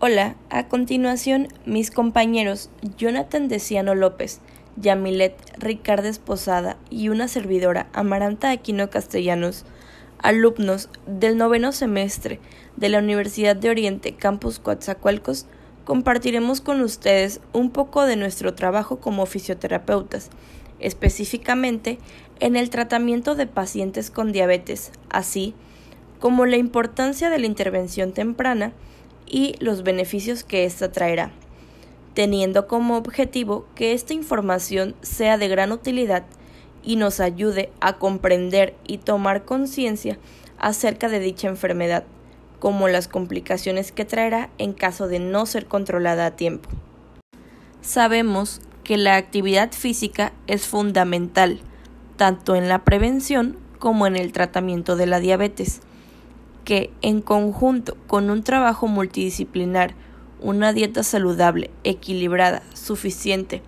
Hola, a continuación mis compañeros Jonathan Deciano López, Yamilet Ricardo Esposada y una servidora Amaranta Aquino Castellanos, alumnos del noveno semestre de la Universidad de Oriente Campus Coatzacoalcos, compartiremos con ustedes un poco de nuestro trabajo como fisioterapeutas, específicamente en el tratamiento de pacientes con diabetes, así como la importancia de la intervención temprana y los beneficios que ésta traerá, teniendo como objetivo que esta información sea de gran utilidad y nos ayude a comprender y tomar conciencia acerca de dicha enfermedad, como las complicaciones que traerá en caso de no ser controlada a tiempo. Sabemos que la actividad física es fundamental, tanto en la prevención como en el tratamiento de la diabetes que, en conjunto con un trabajo multidisciplinar, una dieta saludable, equilibrada, suficiente,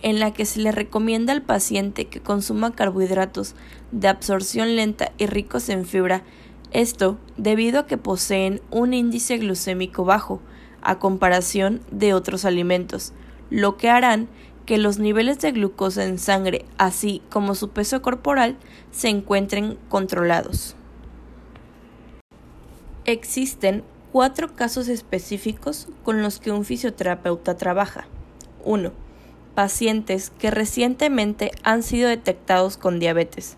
en la que se le recomienda al paciente que consuma carbohidratos de absorción lenta y ricos en fibra, esto debido a que poseen un índice glucémico bajo, a comparación de otros alimentos, lo que harán que los niveles de glucosa en sangre, así como su peso corporal, se encuentren controlados. Existen cuatro casos específicos con los que un fisioterapeuta trabaja. 1. Pacientes que recientemente han sido detectados con diabetes.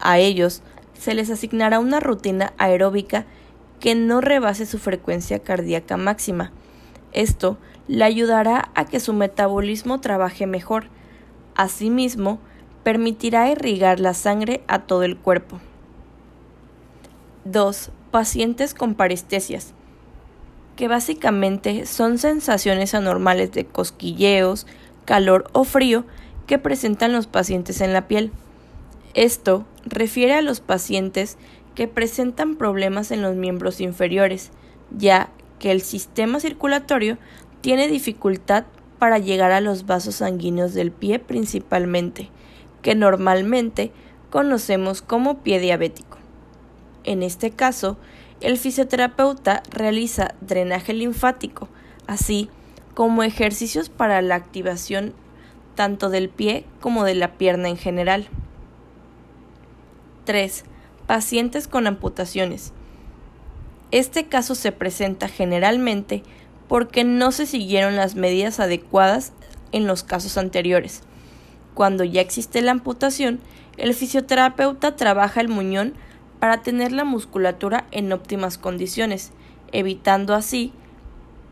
A ellos se les asignará una rutina aeróbica que no rebase su frecuencia cardíaca máxima. Esto le ayudará a que su metabolismo trabaje mejor. Asimismo, permitirá irrigar la sangre a todo el cuerpo. 2 pacientes con parestesias, que básicamente son sensaciones anormales de cosquilleos, calor o frío que presentan los pacientes en la piel. Esto refiere a los pacientes que presentan problemas en los miembros inferiores, ya que el sistema circulatorio tiene dificultad para llegar a los vasos sanguíneos del pie principalmente, que normalmente conocemos como pie diabético. En este caso, el fisioterapeuta realiza drenaje linfático, así como ejercicios para la activación tanto del pie como de la pierna en general. 3. Pacientes con amputaciones. Este caso se presenta generalmente porque no se siguieron las medidas adecuadas en los casos anteriores. Cuando ya existe la amputación, el fisioterapeuta trabaja el muñón para tener la musculatura en óptimas condiciones, evitando así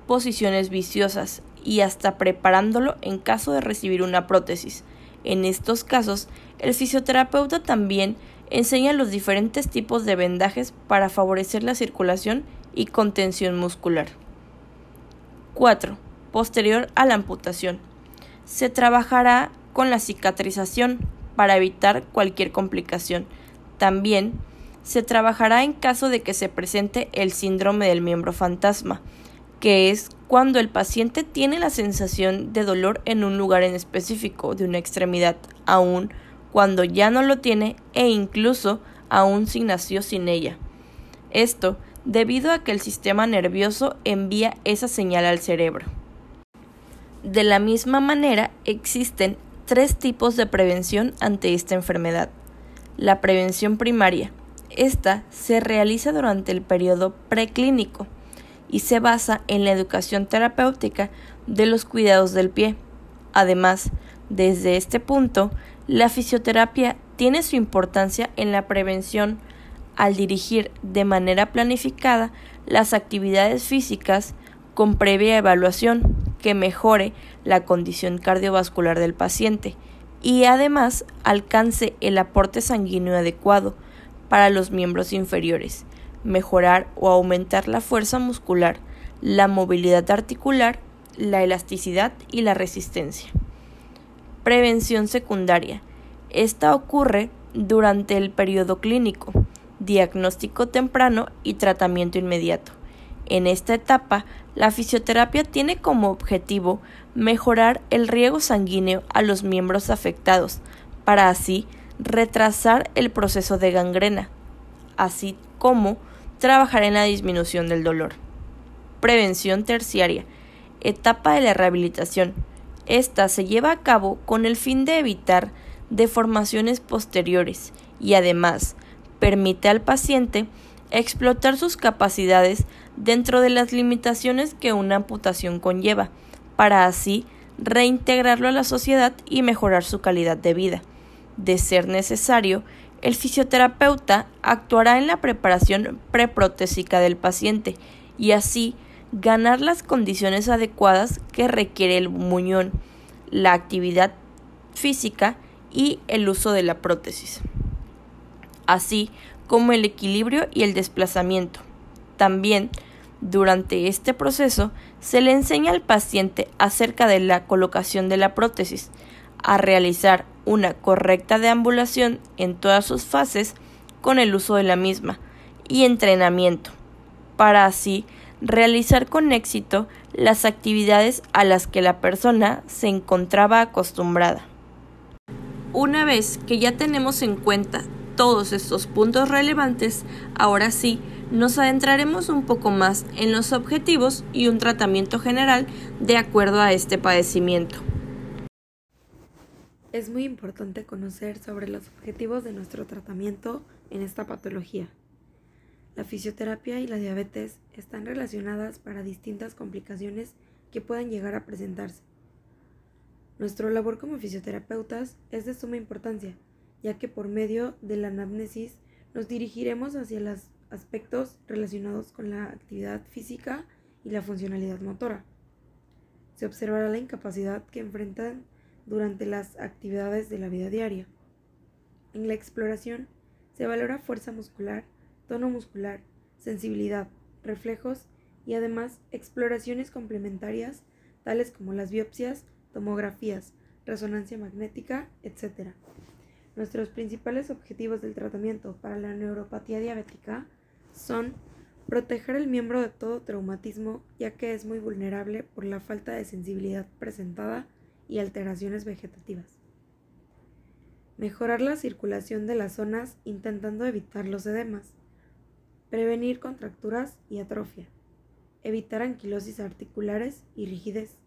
posiciones viciosas y hasta preparándolo en caso de recibir una prótesis. En estos casos, el fisioterapeuta también enseña los diferentes tipos de vendajes para favorecer la circulación y contención muscular. 4. Posterior a la amputación. Se trabajará con la cicatrización para evitar cualquier complicación. También se trabajará en caso de que se presente el síndrome del miembro fantasma, que es cuando el paciente tiene la sensación de dolor en un lugar en específico de una extremidad, aun cuando ya no lo tiene e incluso aún si nació sin ella. Esto debido a que el sistema nervioso envía esa señal al cerebro. De la misma manera, existen tres tipos de prevención ante esta enfermedad. La prevención primaria, esta se realiza durante el periodo preclínico y se basa en la educación terapéutica de los cuidados del pie. Además, desde este punto, la fisioterapia tiene su importancia en la prevención al dirigir de manera planificada las actividades físicas con previa evaluación que mejore la condición cardiovascular del paciente y además alcance el aporte sanguíneo adecuado para los miembros inferiores, mejorar o aumentar la fuerza muscular, la movilidad articular, la elasticidad y la resistencia. Prevención secundaria. Esta ocurre durante el periodo clínico, diagnóstico temprano y tratamiento inmediato. En esta etapa, la fisioterapia tiene como objetivo mejorar el riego sanguíneo a los miembros afectados, para así retrasar el proceso de gangrena, así como trabajar en la disminución del dolor. Prevención terciaria. Etapa de la rehabilitación. Esta se lleva a cabo con el fin de evitar deformaciones posteriores y además permite al paciente explotar sus capacidades dentro de las limitaciones que una amputación conlleva, para así reintegrarlo a la sociedad y mejorar su calidad de vida. De ser necesario, el fisioterapeuta actuará en la preparación preprotésica del paciente y así ganar las condiciones adecuadas que requiere el muñón, la actividad física y el uso de la prótesis, así como el equilibrio y el desplazamiento. También, durante este proceso, se le enseña al paciente acerca de la colocación de la prótesis, a realizar una correcta deambulación en todas sus fases con el uso de la misma y entrenamiento, para así realizar con éxito las actividades a las que la persona se encontraba acostumbrada. Una vez que ya tenemos en cuenta todos estos puntos relevantes, ahora sí nos adentraremos un poco más en los objetivos y un tratamiento general de acuerdo a este padecimiento. Es muy importante conocer sobre los objetivos de nuestro tratamiento en esta patología. La fisioterapia y la diabetes están relacionadas para distintas complicaciones que puedan llegar a presentarse. Nuestra labor como fisioterapeutas es de suma importancia, ya que por medio de la anamnesis nos dirigiremos hacia los aspectos relacionados con la actividad física y la funcionalidad motora. Se observará la incapacidad que enfrentan durante las actividades de la vida diaria. En la exploración se valora fuerza muscular, tono muscular, sensibilidad, reflejos y además exploraciones complementarias tales como las biopsias, tomografías, resonancia magnética, etc. Nuestros principales objetivos del tratamiento para la neuropatía diabética son proteger el miembro de todo traumatismo ya que es muy vulnerable por la falta de sensibilidad presentada y alteraciones vegetativas. Mejorar la circulación de las zonas intentando evitar los edemas prevenir contracturas y atrofia, evitar anquilosis articulares y rigidez.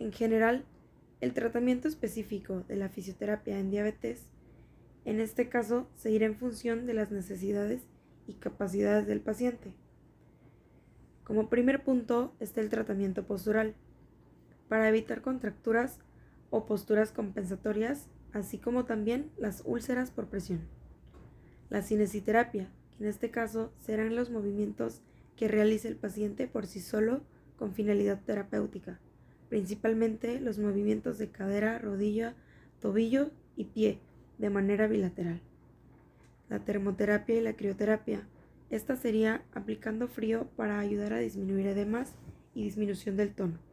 En general, el tratamiento específico de la fisioterapia en diabetes, en este caso, se irá en función de las necesidades y capacidades del paciente. Como primer punto está el tratamiento postural, para evitar contracturas o posturas compensatorias, así como también las úlceras por presión. La cinesiterapia, en este caso serán los movimientos que realice el paciente por sí solo con finalidad terapéutica, principalmente los movimientos de cadera, rodilla, tobillo y pie de manera bilateral. La termoterapia y la crioterapia. Esta sería aplicando frío para ayudar a disminuir edemas y disminución del tono.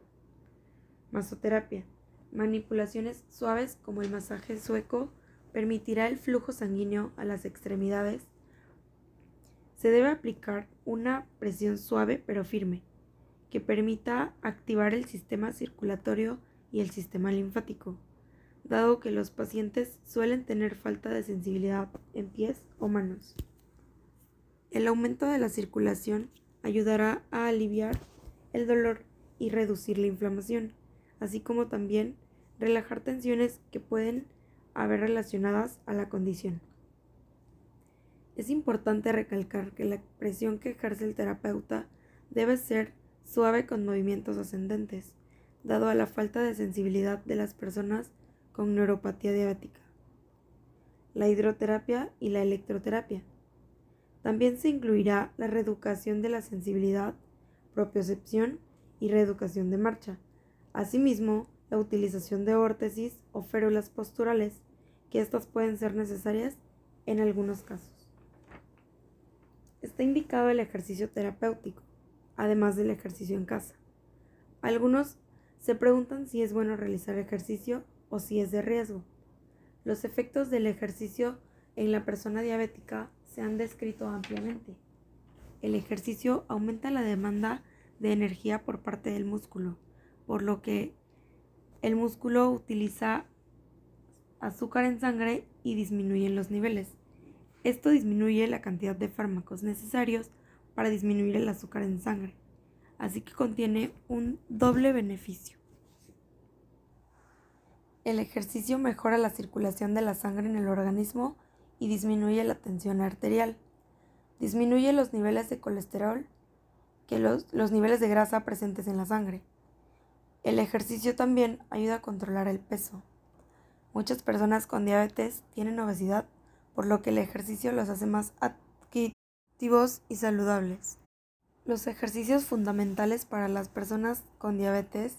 Masoterapia. Manipulaciones suaves como el masaje sueco permitirá el flujo sanguíneo a las extremidades se debe aplicar una presión suave pero firme, que permita activar el sistema circulatorio y el sistema linfático, dado que los pacientes suelen tener falta de sensibilidad en pies o manos. El aumento de la circulación ayudará a aliviar el dolor y reducir la inflamación, así como también relajar tensiones que pueden haber relacionadas a la condición. Es importante recalcar que la presión que ejerce el terapeuta debe ser suave con movimientos ascendentes, dado a la falta de sensibilidad de las personas con neuropatía diabética. La hidroterapia y la electroterapia. También se incluirá la reeducación de la sensibilidad, propiocepción y reeducación de marcha. Asimismo, la utilización de órtesis o férulas posturales, que estas pueden ser necesarias en algunos casos está indicado el ejercicio terapéutico, además del ejercicio en casa. Algunos se preguntan si es bueno realizar ejercicio o si es de riesgo. Los efectos del ejercicio en la persona diabética se han descrito ampliamente. El ejercicio aumenta la demanda de energía por parte del músculo, por lo que el músculo utiliza azúcar en sangre y disminuyen los niveles. Esto disminuye la cantidad de fármacos necesarios para disminuir el azúcar en sangre. así que contiene un doble beneficio. El ejercicio mejora la circulación de la sangre en el organismo y disminuye la tensión arterial. Disminuye los niveles de colesterol, que los, los niveles de grasa presentes en la sangre. El ejercicio también ayuda a controlar el peso. Muchas personas con diabetes tienen obesidad, por lo que el ejercicio los hace más activos y saludables. Los ejercicios fundamentales para las personas con diabetes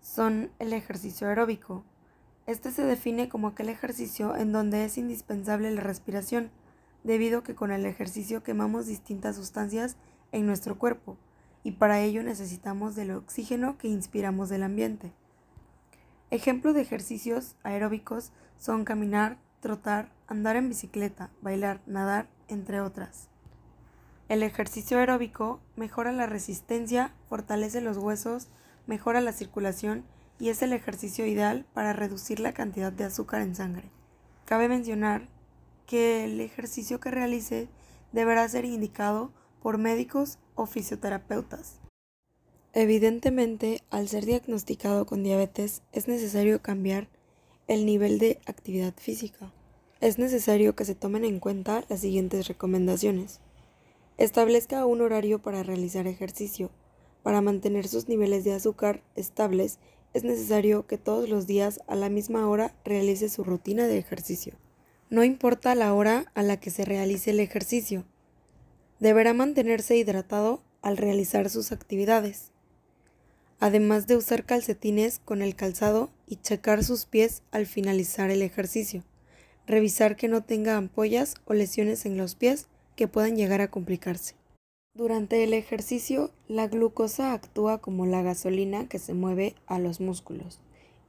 son el ejercicio aeróbico. Este se define como aquel ejercicio en donde es indispensable la respiración, debido a que con el ejercicio quemamos distintas sustancias en nuestro cuerpo, y para ello necesitamos del oxígeno que inspiramos del ambiente. Ejemplos de ejercicios aeróbicos son caminar, trotar, andar en bicicleta, bailar, nadar, entre otras. El ejercicio aeróbico mejora la resistencia, fortalece los huesos, mejora la circulación y es el ejercicio ideal para reducir la cantidad de azúcar en sangre. Cabe mencionar que el ejercicio que realice deberá ser indicado por médicos o fisioterapeutas. Evidentemente, al ser diagnosticado con diabetes, es necesario cambiar el nivel de actividad física. Es necesario que se tomen en cuenta las siguientes recomendaciones. Establezca un horario para realizar ejercicio. Para mantener sus niveles de azúcar estables es necesario que todos los días a la misma hora realice su rutina de ejercicio. No importa la hora a la que se realice el ejercicio. Deberá mantenerse hidratado al realizar sus actividades, además de usar calcetines con el calzado y checar sus pies al finalizar el ejercicio. Revisar que no tenga ampollas o lesiones en los pies que puedan llegar a complicarse. Durante el ejercicio, la glucosa actúa como la gasolina que se mueve a los músculos,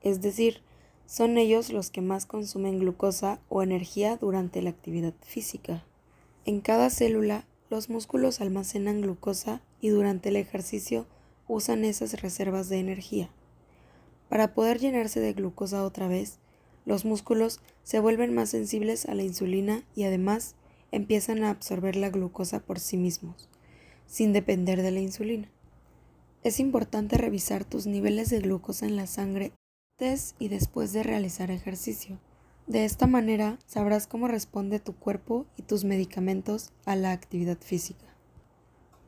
es decir, son ellos los que más consumen glucosa o energía durante la actividad física. En cada célula, los músculos almacenan glucosa y durante el ejercicio usan esas reservas de energía. Para poder llenarse de glucosa otra vez, los músculos se vuelven más sensibles a la insulina y además empiezan a absorber la glucosa por sí mismos sin depender de la insulina. Es importante revisar tus niveles de glucosa en la sangre antes y después de realizar ejercicio. De esta manera sabrás cómo responde tu cuerpo y tus medicamentos a la actividad física.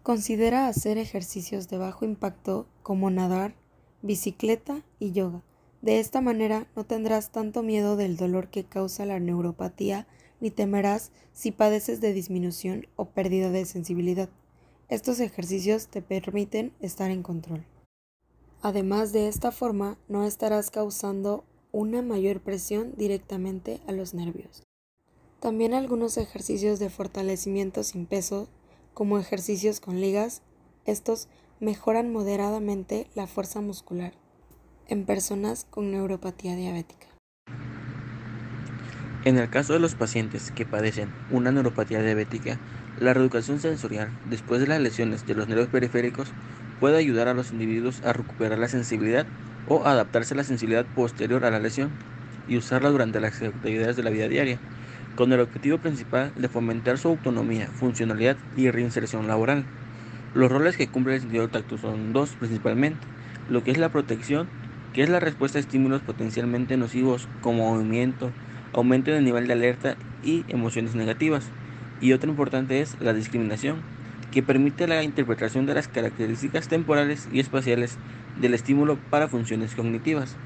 Considera hacer ejercicios de bajo impacto como nadar, bicicleta y yoga. De esta manera no tendrás tanto miedo del dolor que causa la neuropatía ni temerás si padeces de disminución o pérdida de sensibilidad. Estos ejercicios te permiten estar en control. Además de esta forma, no estarás causando una mayor presión directamente a los nervios. También algunos ejercicios de fortalecimiento sin peso, como ejercicios con ligas, estos mejoran moderadamente la fuerza muscular en personas con neuropatía diabética. En el caso de los pacientes que padecen una neuropatía diabética, la reeducación sensorial, después de las lesiones de los nervios periféricos, puede ayudar a los individuos a recuperar la sensibilidad o adaptarse a la sensibilidad posterior a la lesión y usarla durante las actividades de la vida diaria, con el objetivo principal de fomentar su autonomía, funcionalidad y reinserción laboral. Los roles que cumple el sentido del tacto son dos principalmente, lo que es la protección, que es la respuesta a estímulos potencialmente nocivos como movimiento, aumento del nivel de alerta y emociones negativas, y otro importante es la discriminación, que permite la interpretación de las características temporales y espaciales del estímulo para funciones cognitivas.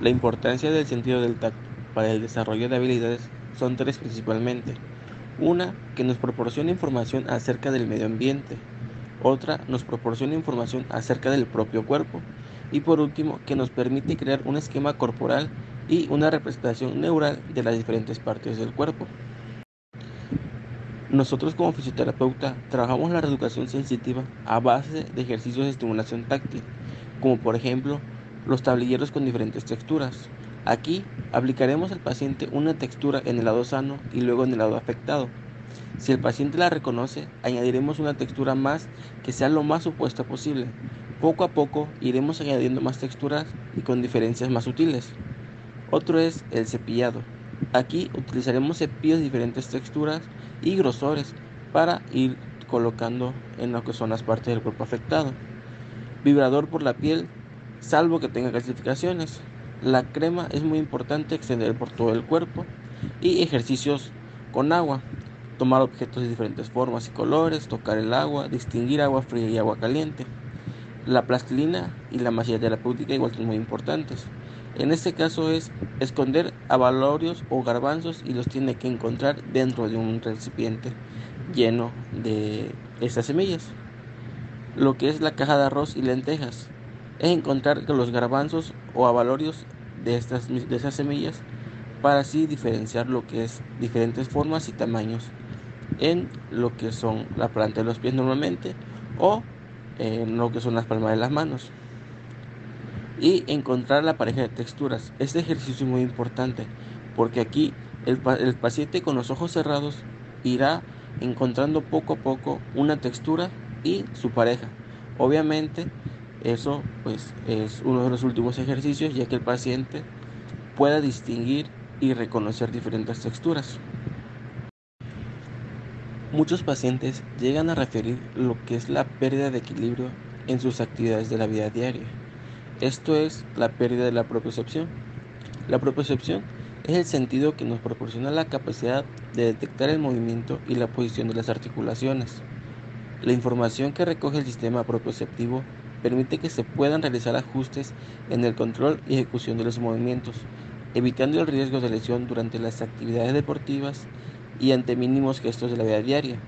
La importancia del sentido del tacto para el desarrollo de habilidades son tres principalmente. Una, que nos proporciona información acerca del medio ambiente. Otra, nos proporciona información acerca del propio cuerpo. Y por último, que nos permite crear un esquema corporal y una representación neural de las diferentes partes del cuerpo. Nosotros como fisioterapeuta trabajamos la reeducación sensitiva a base de ejercicios de estimulación táctil, como por ejemplo los tablilleros con diferentes texturas. Aquí aplicaremos al paciente una textura en el lado sano y luego en el lado afectado. Si el paciente la reconoce, añadiremos una textura más que sea lo más opuesta posible. Poco a poco iremos añadiendo más texturas y con diferencias más sutiles. Otro es el cepillado. Aquí utilizaremos cepillos de diferentes texturas y grosores para ir colocando en lo que son las partes del cuerpo afectado. Vibrador por la piel, salvo que tenga calcificaciones. La crema es muy importante extender por todo el cuerpo y ejercicios con agua. Tomar objetos de diferentes formas y colores, tocar el agua, distinguir agua fría y agua caliente. La plastilina y la masilla terapéutica igual son muy importantes. En este caso es esconder avalorios o garbanzos y los tiene que encontrar dentro de un recipiente lleno de estas semillas. Lo que es la caja de arroz y lentejas es encontrar los garbanzos o avalorios de, estas, de semillas para así diferenciar lo que es diferentes formas y tamaños en lo que son la planta de los pies normalmente o en lo que son las palmas de las manos y encontrar la pareja de texturas. Este ejercicio es muy importante porque aquí el, paciente con los ojos cerrados irá encontrando poco a poco una textura y su pareja. Obviamente eso pues es uno de los últimos ejercicios ya que el paciente pueda distinguir y reconocer diferentes texturas. Muchos pacientes llegan a referir lo que es la pérdida de equilibrio en sus actividades de la vida diaria. Esto es la pérdida de la propiocepción. La propiocepción es el sentido que nos proporciona la capacidad de detectar el movimiento y la posición de las articulaciones. La información que recoge el sistema propioceptivo permite que se puedan realizar ajustes en el control y ejecución de los movimientos, evitando el riesgo de lesión durante las actividades deportivas y ante mínimos gestos de la vida diaria,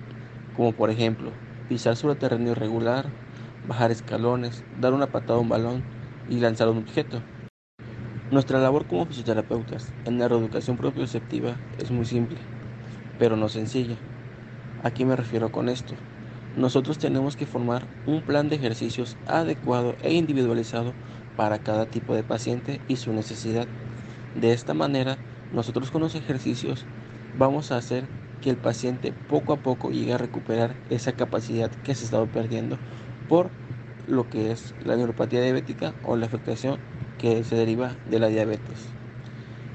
como por ejemplo pisar sobre terreno irregular, bajar escalones, dar una patada a un balón, y lanzar un objeto. Nuestra labor como fisioterapeutas en la reeducación propioceptiva es muy simple, pero no sencilla. ¿A qué me refiero con esto? Nosotros tenemos que formar un plan de ejercicios adecuado e individualizado para cada tipo de paciente y su necesidad. De esta manera, nosotros con los ejercicios vamos a hacer que el paciente poco a poco llegue a recuperar esa capacidad que se ha estado perdiendo por lo que es la neuropatía diabética o la afectación que se deriva de la diabetes.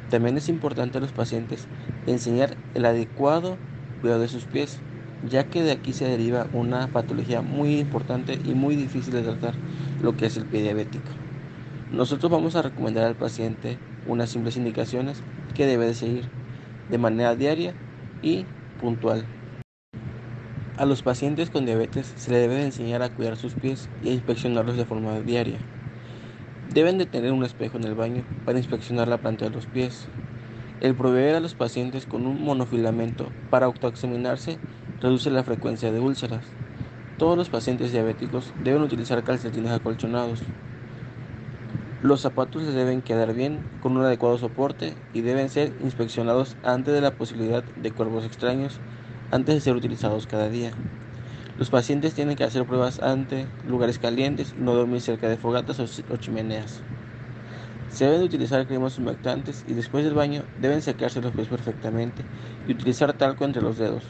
También es importante a los pacientes enseñar el adecuado cuidado de sus pies, ya que de aquí se deriva una patología muy importante y muy difícil de tratar, lo que es el pie diabético. Nosotros vamos a recomendar al paciente unas simples indicaciones que debe de seguir de manera diaria y puntual. A los pacientes con diabetes se les debe enseñar a cuidar sus pies y a inspeccionarlos de forma diaria. Deben de tener un espejo en el baño para inspeccionar la planta de los pies. El proveer a los pacientes con un monofilamento para autoexaminarse reduce la frecuencia de úlceras. Todos los pacientes diabéticos deben utilizar calcetines acolchonados. Los zapatos les deben quedar bien con un adecuado soporte y deben ser inspeccionados antes de la posibilidad de cuerpos extraños antes de ser utilizados cada día. Los pacientes tienen que hacer pruebas ante lugares calientes, no dormir cerca de fogatas o, chimeneas. Se deben utilizar cremas humectantes y después del baño deben secarse los pies perfectamente y utilizar talco entre los dedos.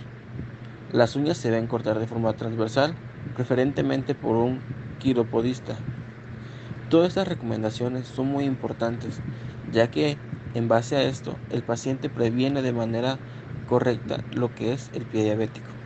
Las uñas se deben cortar de forma transversal, preferentemente por un quiropodista. Todas estas recomendaciones son muy importantes, ya que en base a esto el paciente previene de manera correcta lo que es el pie diabético.